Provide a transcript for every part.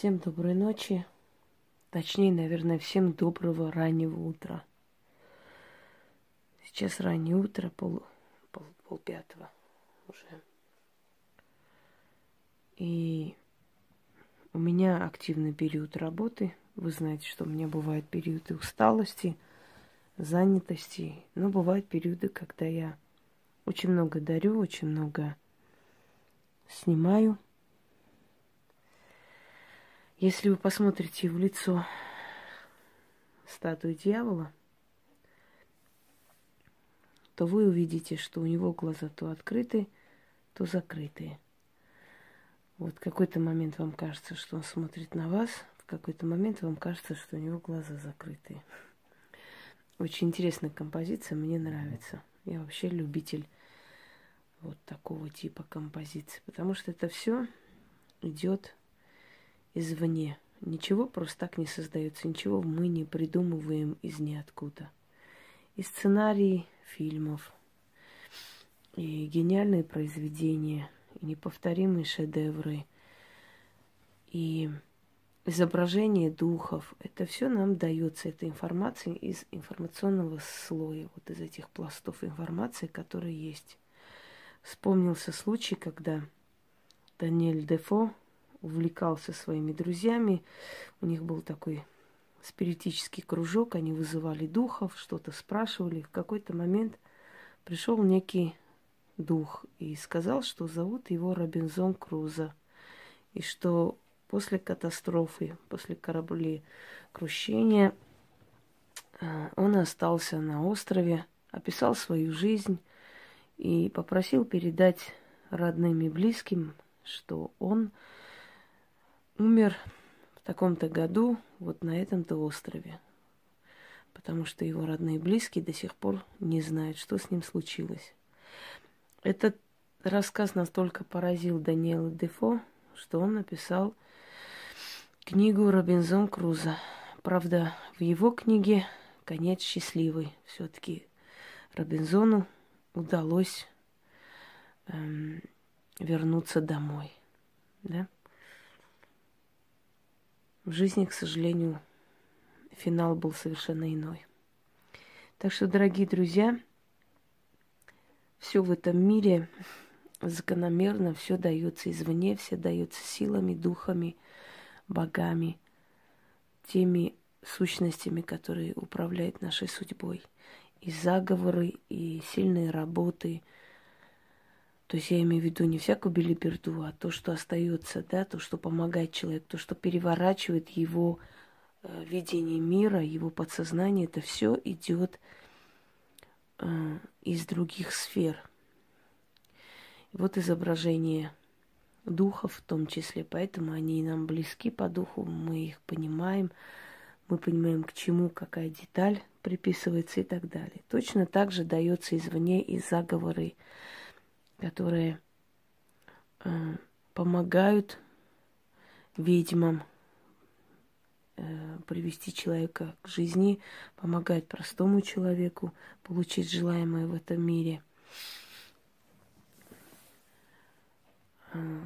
Всем доброй ночи. Точнее, наверное, всем доброго раннего утра. Сейчас раннее утро, пол, пол, пол пятого уже. И у меня активный период работы. Вы знаете, что у меня бывают периоды усталости, занятости. Но бывают периоды, когда я очень много дарю, очень много снимаю – если вы посмотрите в лицо статуи дьявола, то вы увидите, что у него глаза то открыты, то закрытые. Вот какой-то момент вам кажется, что он смотрит на вас, в какой-то момент вам кажется, что у него глаза закрытые. Очень интересная композиция, мне нравится. Я вообще любитель вот такого типа композиции, потому что это все идет извне. Ничего просто так не создается, ничего мы не придумываем из ниоткуда. И сценарии фильмов, и гениальные произведения, и неповторимые шедевры, и изображение духов. Это все нам дается, эта информация из информационного слоя, вот из этих пластов информации, которые есть. Вспомнился случай, когда Даниэль Дефо увлекался своими друзьями. У них был такой спиритический кружок, они вызывали духов, что-то спрашивали. В какой-то момент пришел некий дух и сказал, что зовут его Робинзон Крузо, и что после катастрофы, после кораблекрушения, э, он остался на острове, описал свою жизнь и попросил передать родным и близким, что он умер в таком-то году вот на этом-то острове. Потому что его родные и близкие до сих пор не знают, что с ним случилось. Этот рассказ настолько поразил Даниэла Дефо, что он написал книгу «Робинзон Крузо». Правда, в его книге конец счастливый. Все-таки Робинзону удалось эм, вернуться домой. Да? В жизни, к сожалению, финал был совершенно иной. Так что, дорогие друзья, все в этом мире закономерно, все дается извне, все дается силами, духами, богами, теми сущностями, которые управляют нашей судьбой. И заговоры, и сильные работы – то есть я имею в виду не всякую билиберду, а то, что остается, да, то, что помогает человеку, то, что переворачивает его э, видение мира, его подсознание, это все идет э, из других сфер. Вот изображение духов в том числе, поэтому они нам близки по духу, мы их понимаем, мы понимаем, к чему какая деталь приписывается и так далее. Точно так же дается извне и заговоры которые э, помогают ведьмам э, привести человека к жизни, помогают простому человеку получить желаемое в этом мире. Э,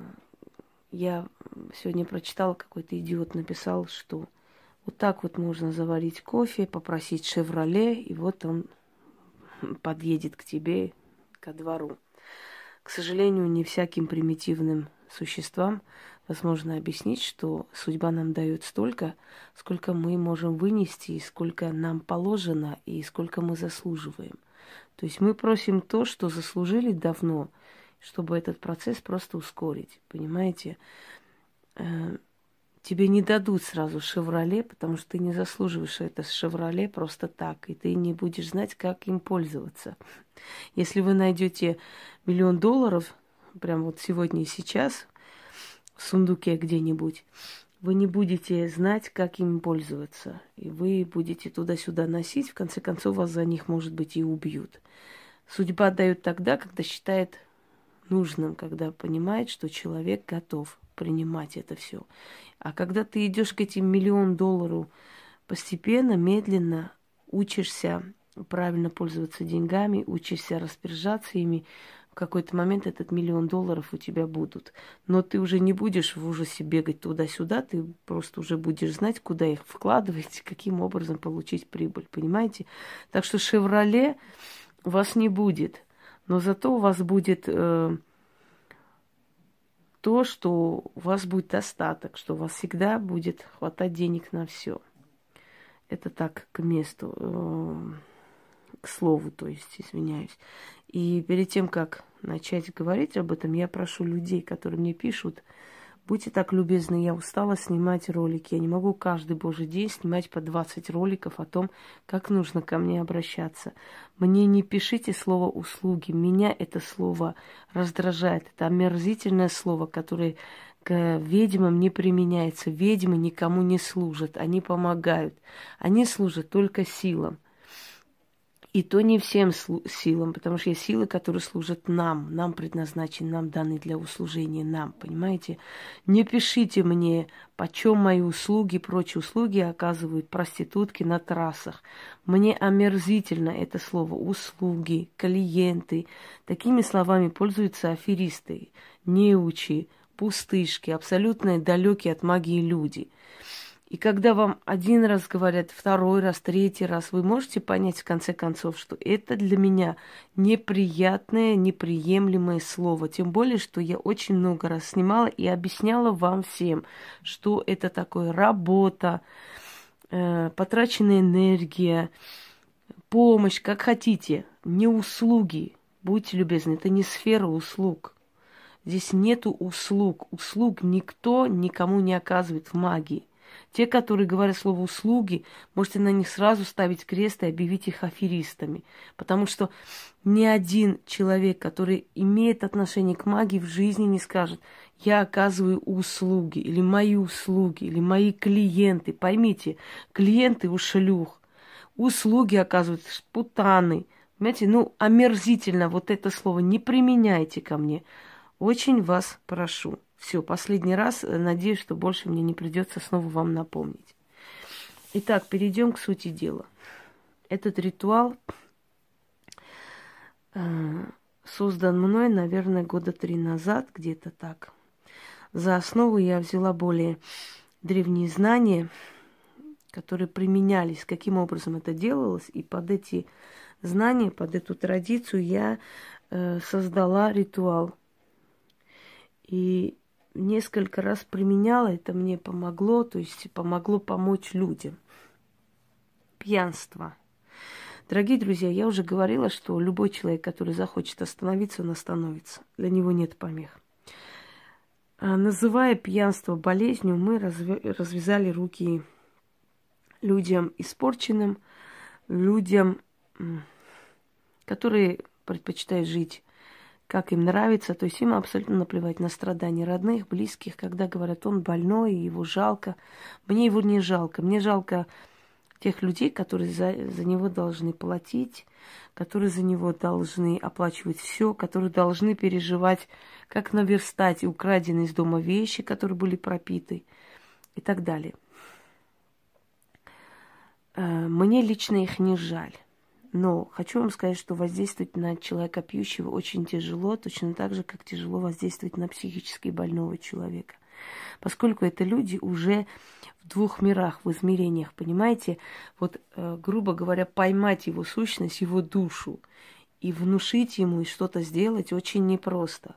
я сегодня прочитала, какой-то идиот написал, что вот так вот можно заварить кофе, попросить «Шевроле», и вот он подъедет к тебе ко двору. К сожалению, не всяким примитивным существам возможно объяснить, что судьба нам дает столько, сколько мы можем вынести, и сколько нам положено, и сколько мы заслуживаем. То есть мы просим то, что заслужили давно, чтобы этот процесс просто ускорить. Понимаете? Тебе не дадут сразу «Шевроле», потому что ты не заслуживаешь это «Шевроле» просто так, и ты не будешь знать, как им пользоваться. Если вы найдете миллион долларов, прям вот сегодня и сейчас, в сундуке где-нибудь, вы не будете знать, как им пользоваться. И вы будете туда-сюда носить, в конце концов вас за них, может быть, и убьют. Судьба дает тогда, когда считает нужным, когда понимает, что человек готов принимать это все. А когда ты идешь к этим миллион доллару постепенно, медленно учишься правильно пользоваться деньгами, учишься распоряжаться ими, в какой-то момент этот миллион долларов у тебя будут. Но ты уже не будешь в ужасе бегать туда-сюда, ты просто уже будешь знать, куда их вкладывать, каким образом получить прибыль, понимаете? Так что «Шевроле» у вас не будет, но зато у вас будет э, то, что у вас будет достаток, что у вас всегда будет хватать денег на все. Это так к месту, э, к слову, то есть, извиняюсь. И перед тем, как начать говорить об этом, я прошу людей, которые мне пишут, будьте так любезны, я устала снимать ролики. Я не могу каждый божий день снимать по 20 роликов о том, как нужно ко мне обращаться. Мне не пишите слово «услуги». Меня это слово раздражает. Это омерзительное слово, которое к ведьмам не применяется. Ведьмы никому не служат, они помогают. Они служат только силам. И то не всем силам, потому что есть силы, которые служат нам, нам предназначены, нам даны для услужения нам, понимаете? Не пишите мне, почем мои услуги, прочие услуги оказывают проститутки на трассах. Мне омерзительно это слово услуги, клиенты. Такими словами пользуются аферисты, неучи, пустышки, абсолютно далекие от магии люди – и когда вам один раз говорят, второй раз, третий раз, вы можете понять в конце концов, что это для меня неприятное, неприемлемое слово. Тем более, что я очень много раз снимала и объясняла вам всем, что это такое работа, э, потраченная энергия, помощь, как хотите, не услуги. Будьте любезны, это не сфера услуг. Здесь нету услуг. Услуг никто никому не оказывает в магии. Те, которые говорят слово «услуги», можете на них сразу ставить крест и объявить их аферистами. Потому что ни один человек, который имеет отношение к магии, в жизни не скажет «я оказываю услуги» или «мои услуги» или «мои клиенты». Поймите, клиенты у шлюх, услуги оказывают путаны. Понимаете, ну, омерзительно вот это слово не применяйте ко мне. Очень вас прошу. Все, последний раз. Э, надеюсь, что больше мне не придется снова вам напомнить. Итак, перейдем к сути дела. Этот ритуал э, создан мной, наверное, года три назад, где-то так. За основу я взяла более древние знания, которые применялись, каким образом это делалось, и под эти знания, под эту традицию я э, создала ритуал. И несколько раз применяла, это мне помогло, то есть помогло помочь людям. Пьянство. Дорогие друзья, я уже говорила, что любой человек, который захочет остановиться, он остановится. Для него нет помех. А, называя пьянство болезнью, мы развязали руки людям испорченным, людям, которые предпочитают жить как им нравится, то есть им абсолютно наплевать на страдания родных, близких, когда говорят, он больной, его жалко. Мне его не жалко, мне жалко тех людей, которые за, за него должны платить, которые за него должны оплачивать все, которые должны переживать, как наверстать украденные из дома вещи, которые были пропиты и так далее. Э, мне лично их не жаль. Но хочу вам сказать, что воздействовать на человека пьющего очень тяжело, точно так же, как тяжело воздействовать на психически больного человека. Поскольку это люди уже в двух мирах, в измерениях, понимаете? Вот, э, грубо говоря, поймать его сущность, его душу и внушить ему и что-то сделать очень непросто.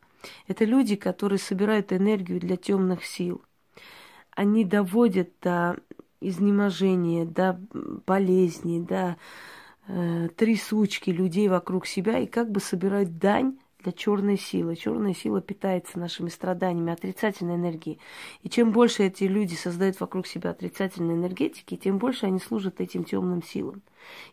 Это люди, которые собирают энергию для темных сил. Они доводят до изнеможения, до болезней, до э, трясучки людей вокруг себя и как бы собирать дань для черной силы. Черная сила питается нашими страданиями, отрицательной энергией. И чем больше эти люди создают вокруг себя отрицательной энергетики, тем больше они служат этим темным силам.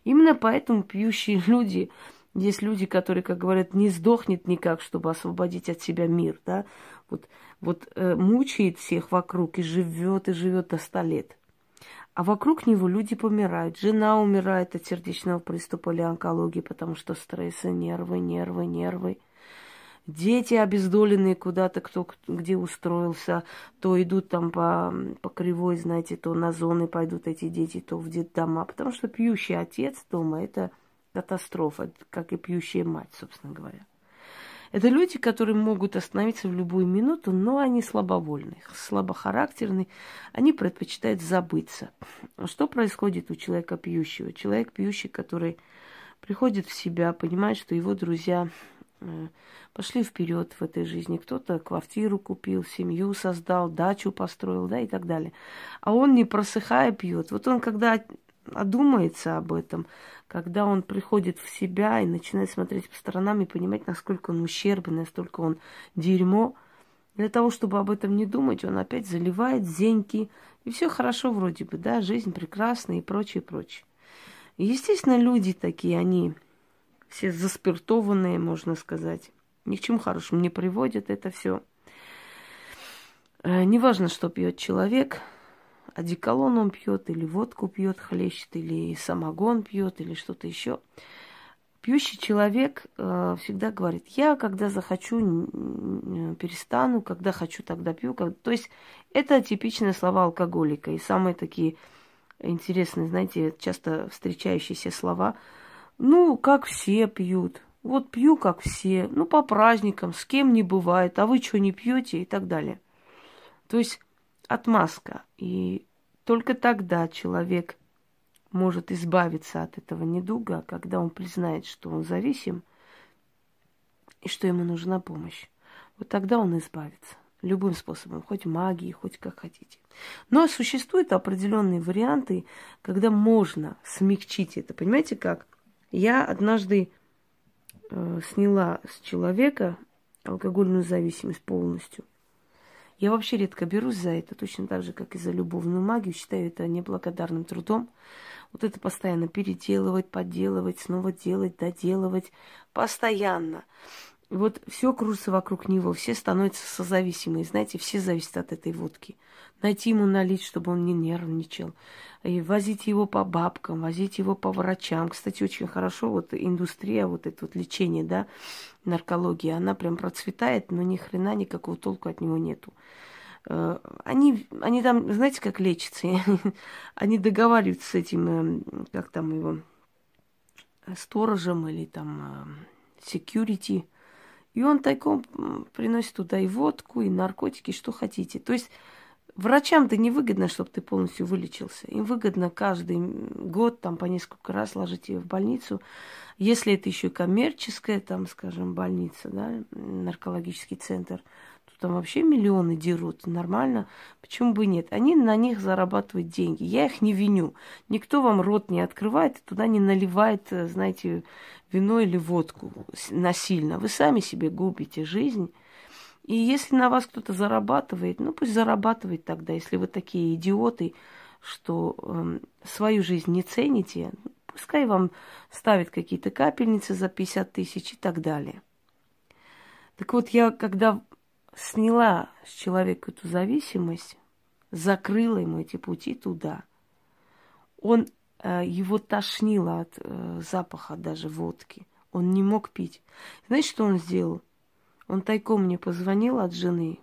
Именно поэтому пьющие люди, есть люди, которые, как говорят, не сдохнет никак, чтобы освободить от себя мир, да, вот, вот э, мучает всех вокруг и живет, и живет до ста лет. А вокруг него люди помирают. Жена умирает от сердечного приступа или онкологии, потому что стрессы, нервы, нервы, нервы. Дети обездоленные куда-то, кто где устроился, то идут там по, по кривой, знаете, то на зоны пойдут эти дети, то в детдома. Потому что пьющий отец дома – это катастрофа, как и пьющая мать, собственно говоря. Это люди, которые могут остановиться в любую минуту, но они слабовольные, слабохарактерные, они предпочитают забыться. Что происходит у человека пьющего? Человек пьющий, который приходит в себя, понимает, что его друзья э, пошли вперед в этой жизни. Кто-то квартиру купил, семью создал, дачу построил, да, и так далее. А он не просыхая пьет. Вот он, когда одумается об этом, когда он приходит в себя и начинает смотреть по сторонам и понимать, насколько он ущербный, насколько он дерьмо, для того, чтобы об этом не думать, он опять заливает зеньки, и все хорошо вроде бы, да, жизнь прекрасная и прочее, прочее. Естественно, люди такие, они все заспиртованные, можно сказать. Ни к чему хорошему не приводят это все. Э, неважно, что пьет человек, одеколон он пьет, или водку пьет, хлещет, или самогон пьет, или что-то еще. Пьющий человек э, всегда говорит, я когда захочу, перестану, когда хочу, тогда пью. То есть это типичные слова алкоголика. И самые такие интересные, знаете, часто встречающиеся слова. Ну, как все пьют. Вот пью, как все. Ну, по праздникам, с кем не бывает. А вы что, не пьете и так далее. То есть отмазка. И только тогда человек может избавиться от этого недуга, когда он признает, что он зависим и что ему нужна помощь. Вот тогда он избавится. Любым способом, хоть магией, хоть как хотите. Но существуют определенные варианты, когда можно смягчить это. Понимаете как? Я однажды э, сняла с человека алкогольную зависимость полностью – я вообще редко берусь за это, точно так же, как и за любовную магию. Считаю это неблагодарным трудом. Вот это постоянно переделывать, подделывать, снова делать, доделывать. Постоянно. И вот все крутится вокруг него, все становятся созависимые. Знаете, все зависят от этой водки. Найти ему налить, чтобы он не нервничал. И возить его по бабкам, возить его по врачам. Кстати, очень хорошо вот индустрия, вот это вот лечение, да, наркология, она прям процветает, но ни хрена никакого толку от него нету. Э, они, они там, знаете, как лечатся? Они договариваются с этим, эм, как там его, сторожем или там э, security, и он тайком приносит туда и водку, и наркотики, что хотите. То есть врачам-то не выгодно, чтобы ты полностью вылечился. Им выгодно каждый год там по несколько раз ложить ее в больницу. Если это еще коммерческая, там, скажем, больница, да, наркологический центр – там вообще миллионы дерут, нормально. Почему бы нет? Они на них зарабатывают деньги. Я их не виню. Никто вам рот не открывает, туда не наливает, э, знаете, вино или водку насильно. Вы сами себе губите жизнь. И если на вас кто-то зарабатывает, ну пусть зарабатывает тогда, если вы такие идиоты, что э, свою жизнь не цените, пускай вам ставят какие-то капельницы за 50 тысяч и так далее. Так вот, я когда сняла с человека эту зависимость, закрыла ему эти пути туда. Он э, его тошнило от э, запаха даже водки. Он не мог пить. Знаете, что он сделал? Он тайком мне позвонил от жены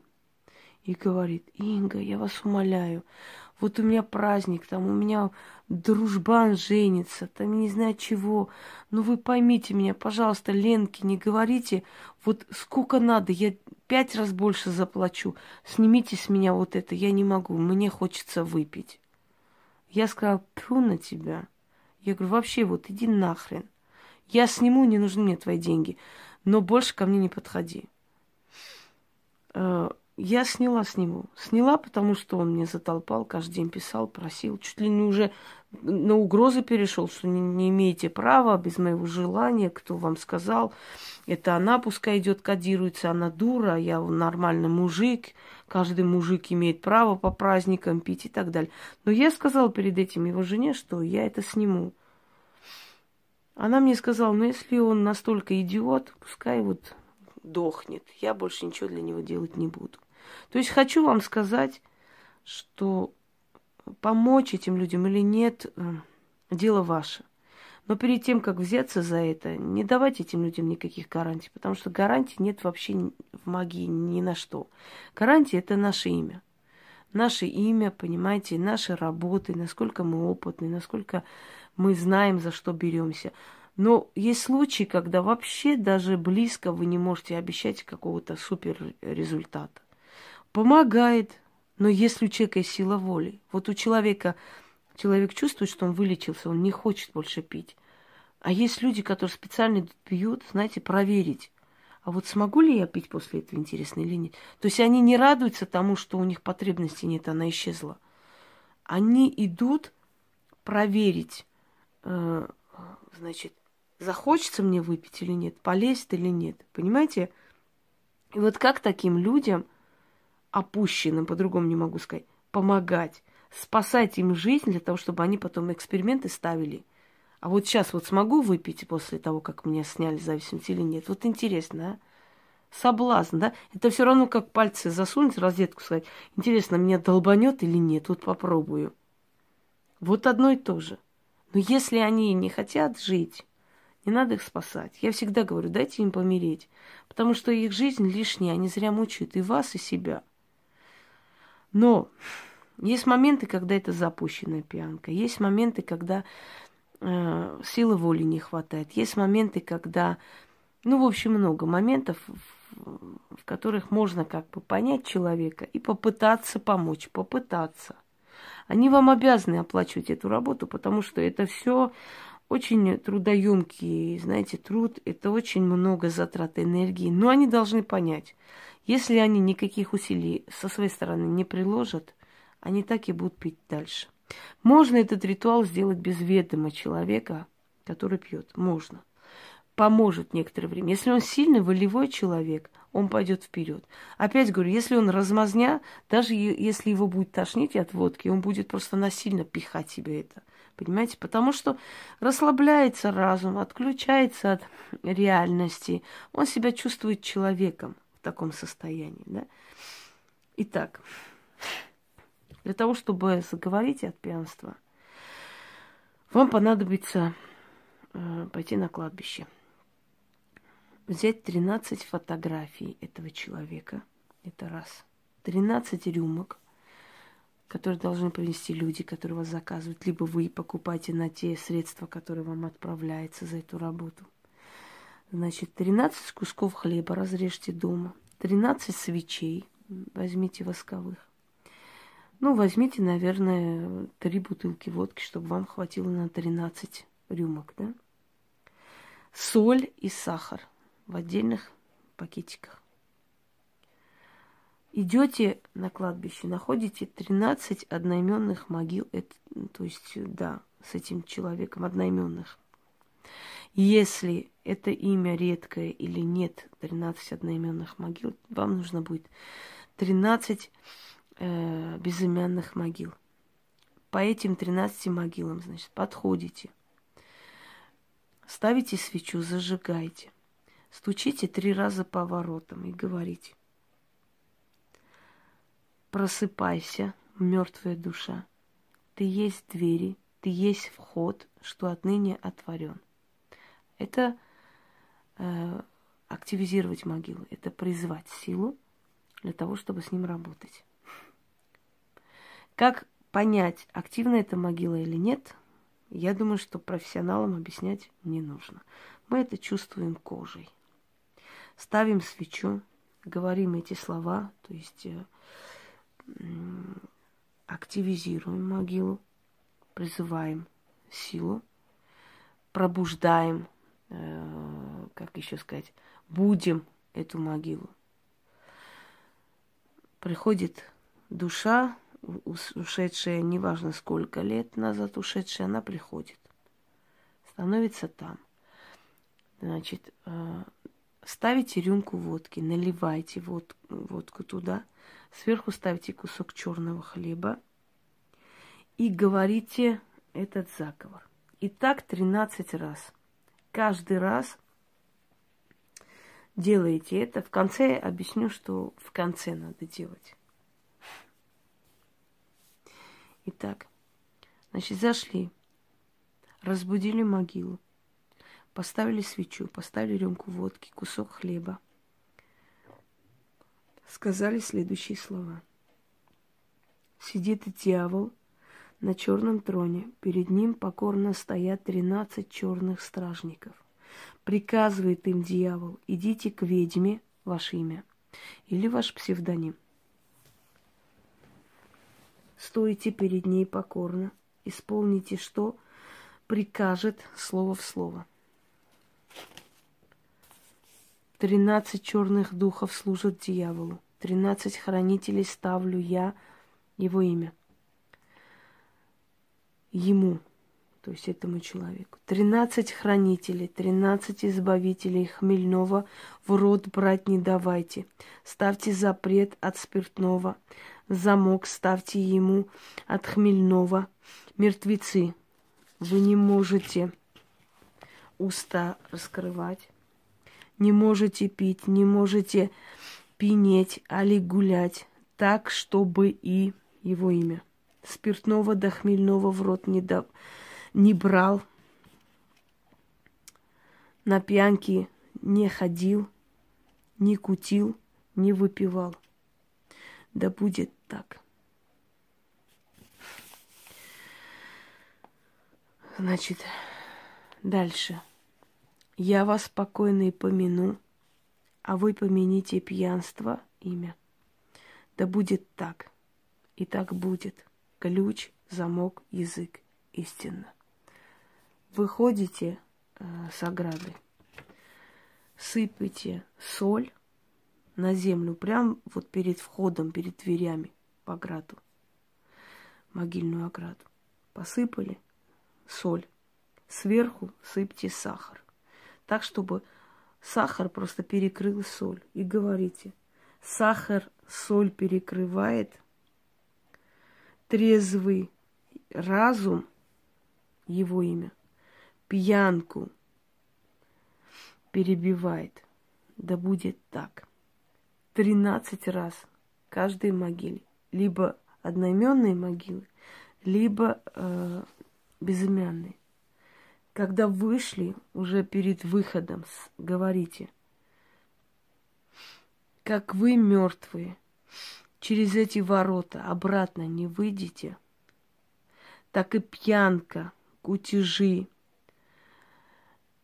и говорит, Инга, я вас умоляю, вот у меня праздник, там у меня дружбан женится, там не знаю чего. Ну вы поймите меня, пожалуйста, Ленке, не говорите, вот сколько надо, я пять раз больше заплачу. Снимите с меня вот это, я не могу, мне хочется выпить. Я сказала, пью на тебя. Я говорю, вообще вот иди нахрен. Я сниму, не нужны мне твои деньги, но больше ко мне не подходи. Э, я сняла с него. Сняла, потому что он мне затолпал, каждый день писал, просил. Чуть ли не уже на угрозы перешел, что не, не имеете права без моего желания, кто вам сказал. Это она пускай идет, кодируется, она дура, я нормальный мужик, каждый мужик имеет право по праздникам пить и так далее. Но я сказала перед этим его жене, что я это сниму. Она мне сказала, ну если он настолько идиот, пускай вот дохнет. Я больше ничего для него делать не буду. То есть хочу вам сказать, что помочь этим людям или нет, э, дело ваше. Но перед тем, как взяться за это, не давайте этим людям никаких гарантий, потому что гарантий нет вообще в магии ни на что. Гарантия – это наше имя. Наше имя, понимаете, наши работы, насколько мы опытны, насколько мы знаем, за что беремся. Но есть случаи, когда вообще даже близко вы не можете обещать какого-то супер результата. Помогает, но если у человека есть сила воли, вот у человека, человек чувствует, что он вылечился, он не хочет больше пить. А есть люди, которые специально пьют, знаете, проверить. А вот смогу ли я пить после этого, интересно или нет? То есть они не радуются тому, что у них потребности нет, она исчезла. Они идут проверить, э, значит, захочется мне выпить или нет, полезет или нет. Понимаете? И вот как таким людям, опущенным, по-другому не могу сказать, помогать, спасать им жизнь для того, чтобы они потом эксперименты ставили. А вот сейчас вот смогу выпить после того, как меня сняли зависимость или нет? Вот интересно, а? Соблазн, да? Это все равно как пальцы засунуть, розетку сказать. Интересно, меня долбанет или нет? Вот попробую. Вот одно и то же. Но если они не хотят жить, не надо их спасать. Я всегда говорю, дайте им помереть. Потому что их жизнь лишняя, они зря мучают и вас, и себя. Но есть моменты, когда это запущенная пьянка. Есть моменты, когда э, силы воли не хватает. Есть моменты, когда, ну, в общем, много моментов, в, в которых можно как бы понять человека и попытаться помочь, попытаться. Они вам обязаны оплачивать эту работу, потому что это все очень трудоемкий, знаете, труд, это очень много затрат энергии. Но они должны понять, если они никаких усилий со своей стороны не приложат, они так и будут пить дальше. Можно этот ритуал сделать без ведома человека, который пьет. Можно. Поможет некоторое время. Если он сильный, волевой человек, он пойдет вперед. Опять говорю, если он размазня, даже если его будет тошнить от водки, он будет просто насильно пихать себе это. Понимаете? Потому что расслабляется разум, отключается от реальности. Он себя чувствует человеком в таком состоянии. Да? Итак, для того, чтобы заговорить от пьянства, вам понадобится э, пойти на кладбище взять 13 фотографий этого человека. Это раз. 13 рюмок, которые должны принести люди, которые вас заказывают. Либо вы покупаете на те средства, которые вам отправляются за эту работу. Значит, 13 кусков хлеба разрежьте дома. 13 свечей возьмите восковых. Ну, возьмите, наверное, три бутылки водки, чтобы вам хватило на 13 рюмок, да? Соль и сахар в отдельных пакетиках. Идете на кладбище, находите 13 одноименных могил, это, то есть, да, с этим человеком одноименных. Если это имя редкое или нет 13 одноименных могил, вам нужно будет 13 э, безымянных могил. По этим 13 могилам, значит, подходите, ставите свечу, зажигаете – Стучите три раза по воротам и говорите. Просыпайся, мертвая душа. Ты есть двери, ты есть вход, что отныне отворен. Это э, активизировать могилу, это призвать силу для того, чтобы с ним работать. Как понять, активна эта могила или нет, я думаю, что профессионалам объяснять не нужно. Мы это чувствуем кожей ставим свечу, говорим эти слова, то есть э, активизируем могилу, призываем силу, пробуждаем, э, как еще сказать, будем эту могилу. Приходит душа, ушедшая, неважно сколько лет назад ушедшая, она приходит, становится там. Значит, э, Ставите рюмку водки, наливайте вод, водку туда, сверху ставите кусок черного хлеба и говорите этот заговор. И так 13 раз. Каждый раз делаете это. В конце я объясню, что в конце надо делать. Итак, значит, зашли, разбудили могилу. Поставили свечу, поставили рюмку водки, кусок хлеба. Сказали следующие слова. Сидит дьявол на черном троне. Перед ним покорно стоят тринадцать черных стражников. Приказывает им дьявол, идите к ведьме, ваше имя, или ваш псевдоним. Стойте перед ней покорно, исполните, что прикажет слово в слово. Тринадцать черных духов служат дьяволу. Тринадцать хранителей ставлю я его имя. Ему, то есть этому человеку. Тринадцать хранителей, тринадцать избавителей хмельного в рот брать не давайте. Ставьте запрет от спиртного, замок ставьте ему от хмельного. Мертвецы, вы не можете уста раскрывать, не можете пить, не можете пинеть, али гулять, так, чтобы и его имя. Спиртного до хмельного в рот не, до... не брал, на пьянки не ходил, не кутил, не выпивал. Да будет так. Значит, дальше. Я вас спокойно и помяну, а вы помяните пьянство имя. Да будет так, и так будет. Ключ, замок, язык, истинно. Выходите э, с ограды, сыпите соль на землю, прям вот перед входом, перед дверями в ограду, могильную ограду. Посыпали соль. Сверху сыпьте сахар. Так, чтобы сахар просто перекрыл соль. И говорите, сахар соль перекрывает, трезвый разум, его имя, пьянку перебивает. Да будет так. Тринадцать раз каждой могиле. Либо одноименные могилы, либо э, безымянные. Когда вышли, уже перед выходом, говорите, как вы мертвые, через эти ворота обратно не выйдете, так и пьянка, кутежи,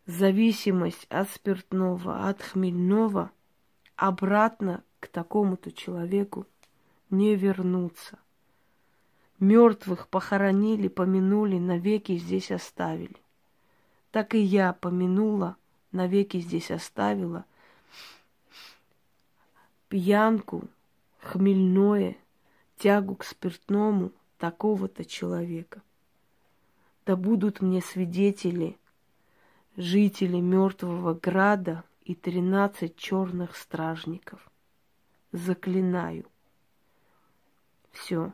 зависимость от спиртного, от хмельного обратно к такому-то человеку не вернуться. Мертвых похоронили, помянули, навеки здесь оставили. Так и я помянула, навеки здесь оставила пьянку, хмельное, тягу к спиртному такого-то человека. Да будут мне свидетели, жители мертвого града и тринадцать черных стражников. Заклинаю. Все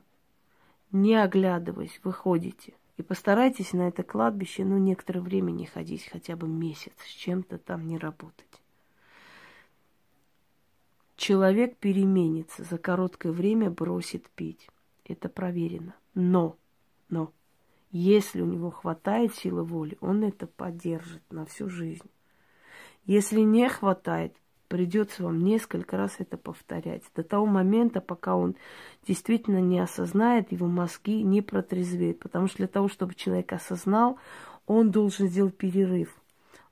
не оглядываясь, выходите. И постарайтесь на это кладбище, ну, некоторое время не ходить, хотя бы месяц, с чем-то там не работать. Человек переменится, за короткое время бросит пить. Это проверено. Но, но, если у него хватает силы воли, он это поддержит на всю жизнь. Если не хватает, Придется вам несколько раз это повторять. До того момента, пока он действительно не осознает, его мозги не протрезвеют. Потому что для того, чтобы человек осознал, он должен сделать перерыв.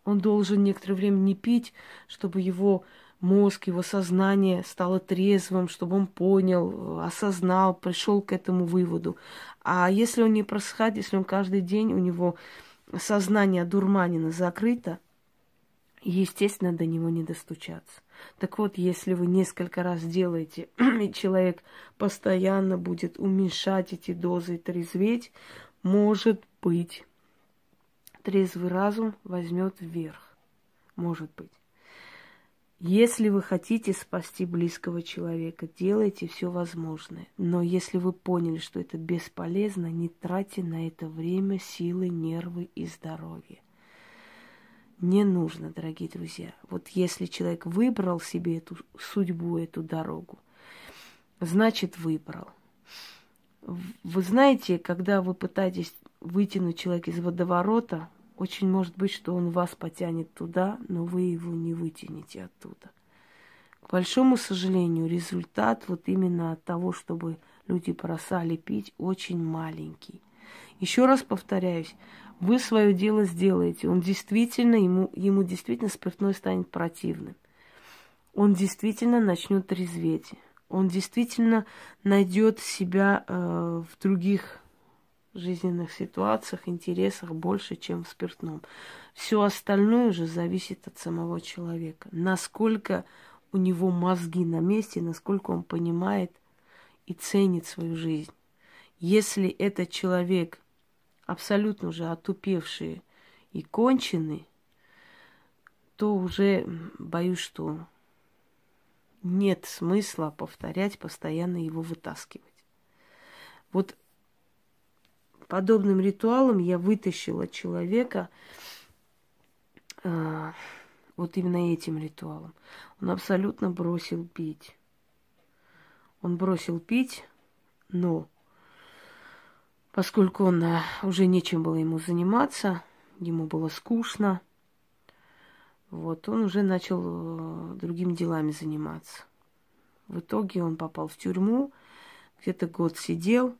Он должен некоторое время не пить, чтобы его мозг, его сознание стало трезвым, чтобы он понял, осознал, пришел к этому выводу. А если он не происходит, если он каждый день, у него сознание дурманина закрыто, естественно, до него не достучаться. Так вот, если вы несколько раз делаете, и человек постоянно будет уменьшать эти дозы и трезветь, может быть, трезвый разум возьмет вверх. Может быть. Если вы хотите спасти близкого человека, делайте все возможное. Но если вы поняли, что это бесполезно, не тратьте на это время, силы, нервы и здоровье не нужно, дорогие друзья. Вот если человек выбрал себе эту судьбу, эту дорогу, значит выбрал. Вы знаете, когда вы пытаетесь вытянуть человека из водоворота, очень может быть, что он вас потянет туда, но вы его не вытянете оттуда. К большому сожалению, результат вот именно от того, чтобы люди бросали пить, очень маленький. Еще раз повторяюсь, вы свое дело сделаете. Он действительно, ему, ему действительно спиртной станет противным. Он действительно начнет трезветь. Он действительно найдет себя э, в других жизненных ситуациях, интересах больше, чем в спиртном. Все остальное уже зависит от самого человека. Насколько у него мозги на месте, насколько он понимает и ценит свою жизнь. Если этот человек абсолютно уже отупевший и конченый, то уже боюсь, что нет смысла повторять, постоянно его вытаскивать. Вот подобным ритуалом я вытащила человека э, вот именно этим ритуалом. Он абсолютно бросил пить. Он бросил пить, но поскольку он уже нечем было ему заниматься, ему было скучно, вот, он уже начал э, другими делами заниматься. В итоге он попал в тюрьму, где-то год сидел,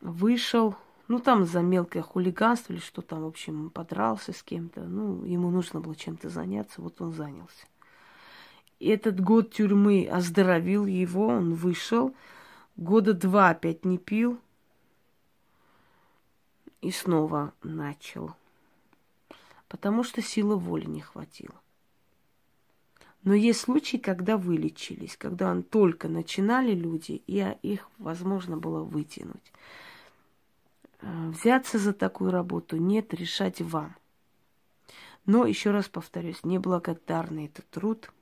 вышел, ну, там за мелкое хулиганство или что там, в общем, подрался с кем-то. Ну, ему нужно было чем-то заняться, вот он занялся. И этот год тюрьмы оздоровил его, он вышел. Года два опять не пил. И снова начал. Потому что силы воли не хватило. Но есть случаи, когда вылечились, когда он только начинали люди, и их возможно было вытянуть. Э, взяться за такую работу нет, решать вам. Но, еще раз повторюсь, неблагодарный это труд.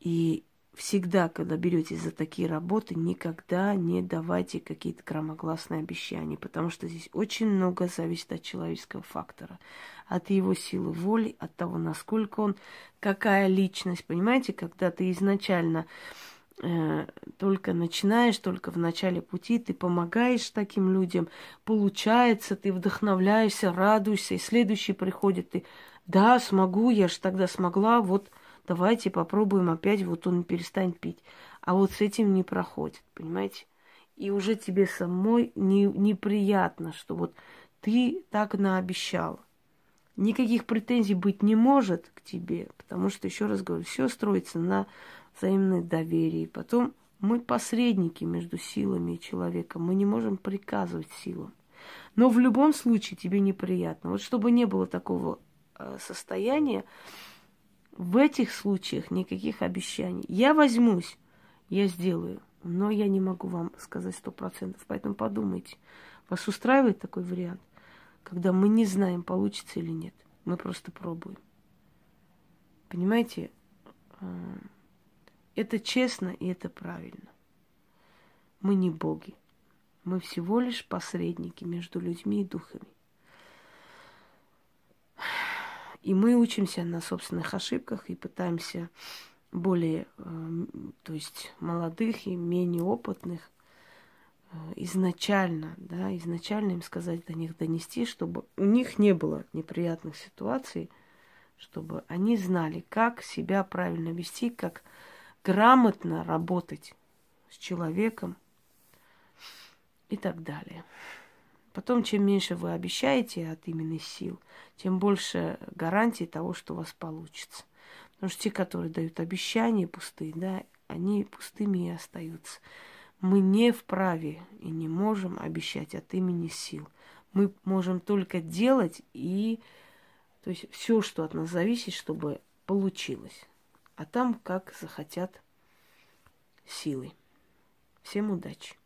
И всегда, когда беретесь за такие работы, никогда не давайте какие-то громогласные обещания, потому что здесь очень много зависит от человеческого фактора, от его силы воли, от того, насколько он, какая личность, понимаете, когда ты изначально Э, только начинаешь, только в начале пути, ты помогаешь таким людям, получается, ты вдохновляешься, радуешься, и следующий приходит, ты, да, смогу, я же тогда смогла, вот давайте попробуем опять, вот он перестанет пить. А вот с этим не проходит, понимаете? И уже тебе самой не, неприятно, что вот ты так наобещала. Никаких претензий быть не может к тебе, потому что, еще раз говорю, все строится на взаимное доверие. Потом мы посредники между силами и человеком. Мы не можем приказывать силам. Но в любом случае тебе неприятно. Вот чтобы не было такого э, состояния, в этих случаях никаких обещаний. Я возьмусь, я сделаю, но я не могу вам сказать сто процентов. Поэтому подумайте, вас устраивает такой вариант, когда мы не знаем, получится или нет. Мы просто пробуем. Понимаете? Э, это честно и это правильно. Мы не боги. Мы всего лишь посредники между людьми и духами. И мы учимся на собственных ошибках и пытаемся более, э, то есть молодых и менее опытных э, изначально, да, изначально им сказать до них донести, чтобы у них не было неприятных ситуаций, чтобы они знали, как себя правильно вести, как грамотно работать с человеком и так далее. Потом, чем меньше вы обещаете от имени сил, тем больше гарантии того, что у вас получится. Потому что те, которые дают обещания пустые, да, они пустыми и остаются. Мы не вправе и не можем обещать от имени сил. Мы можем только делать и, то есть все, что от нас зависит, чтобы получилось а там как захотят силы. Всем удачи!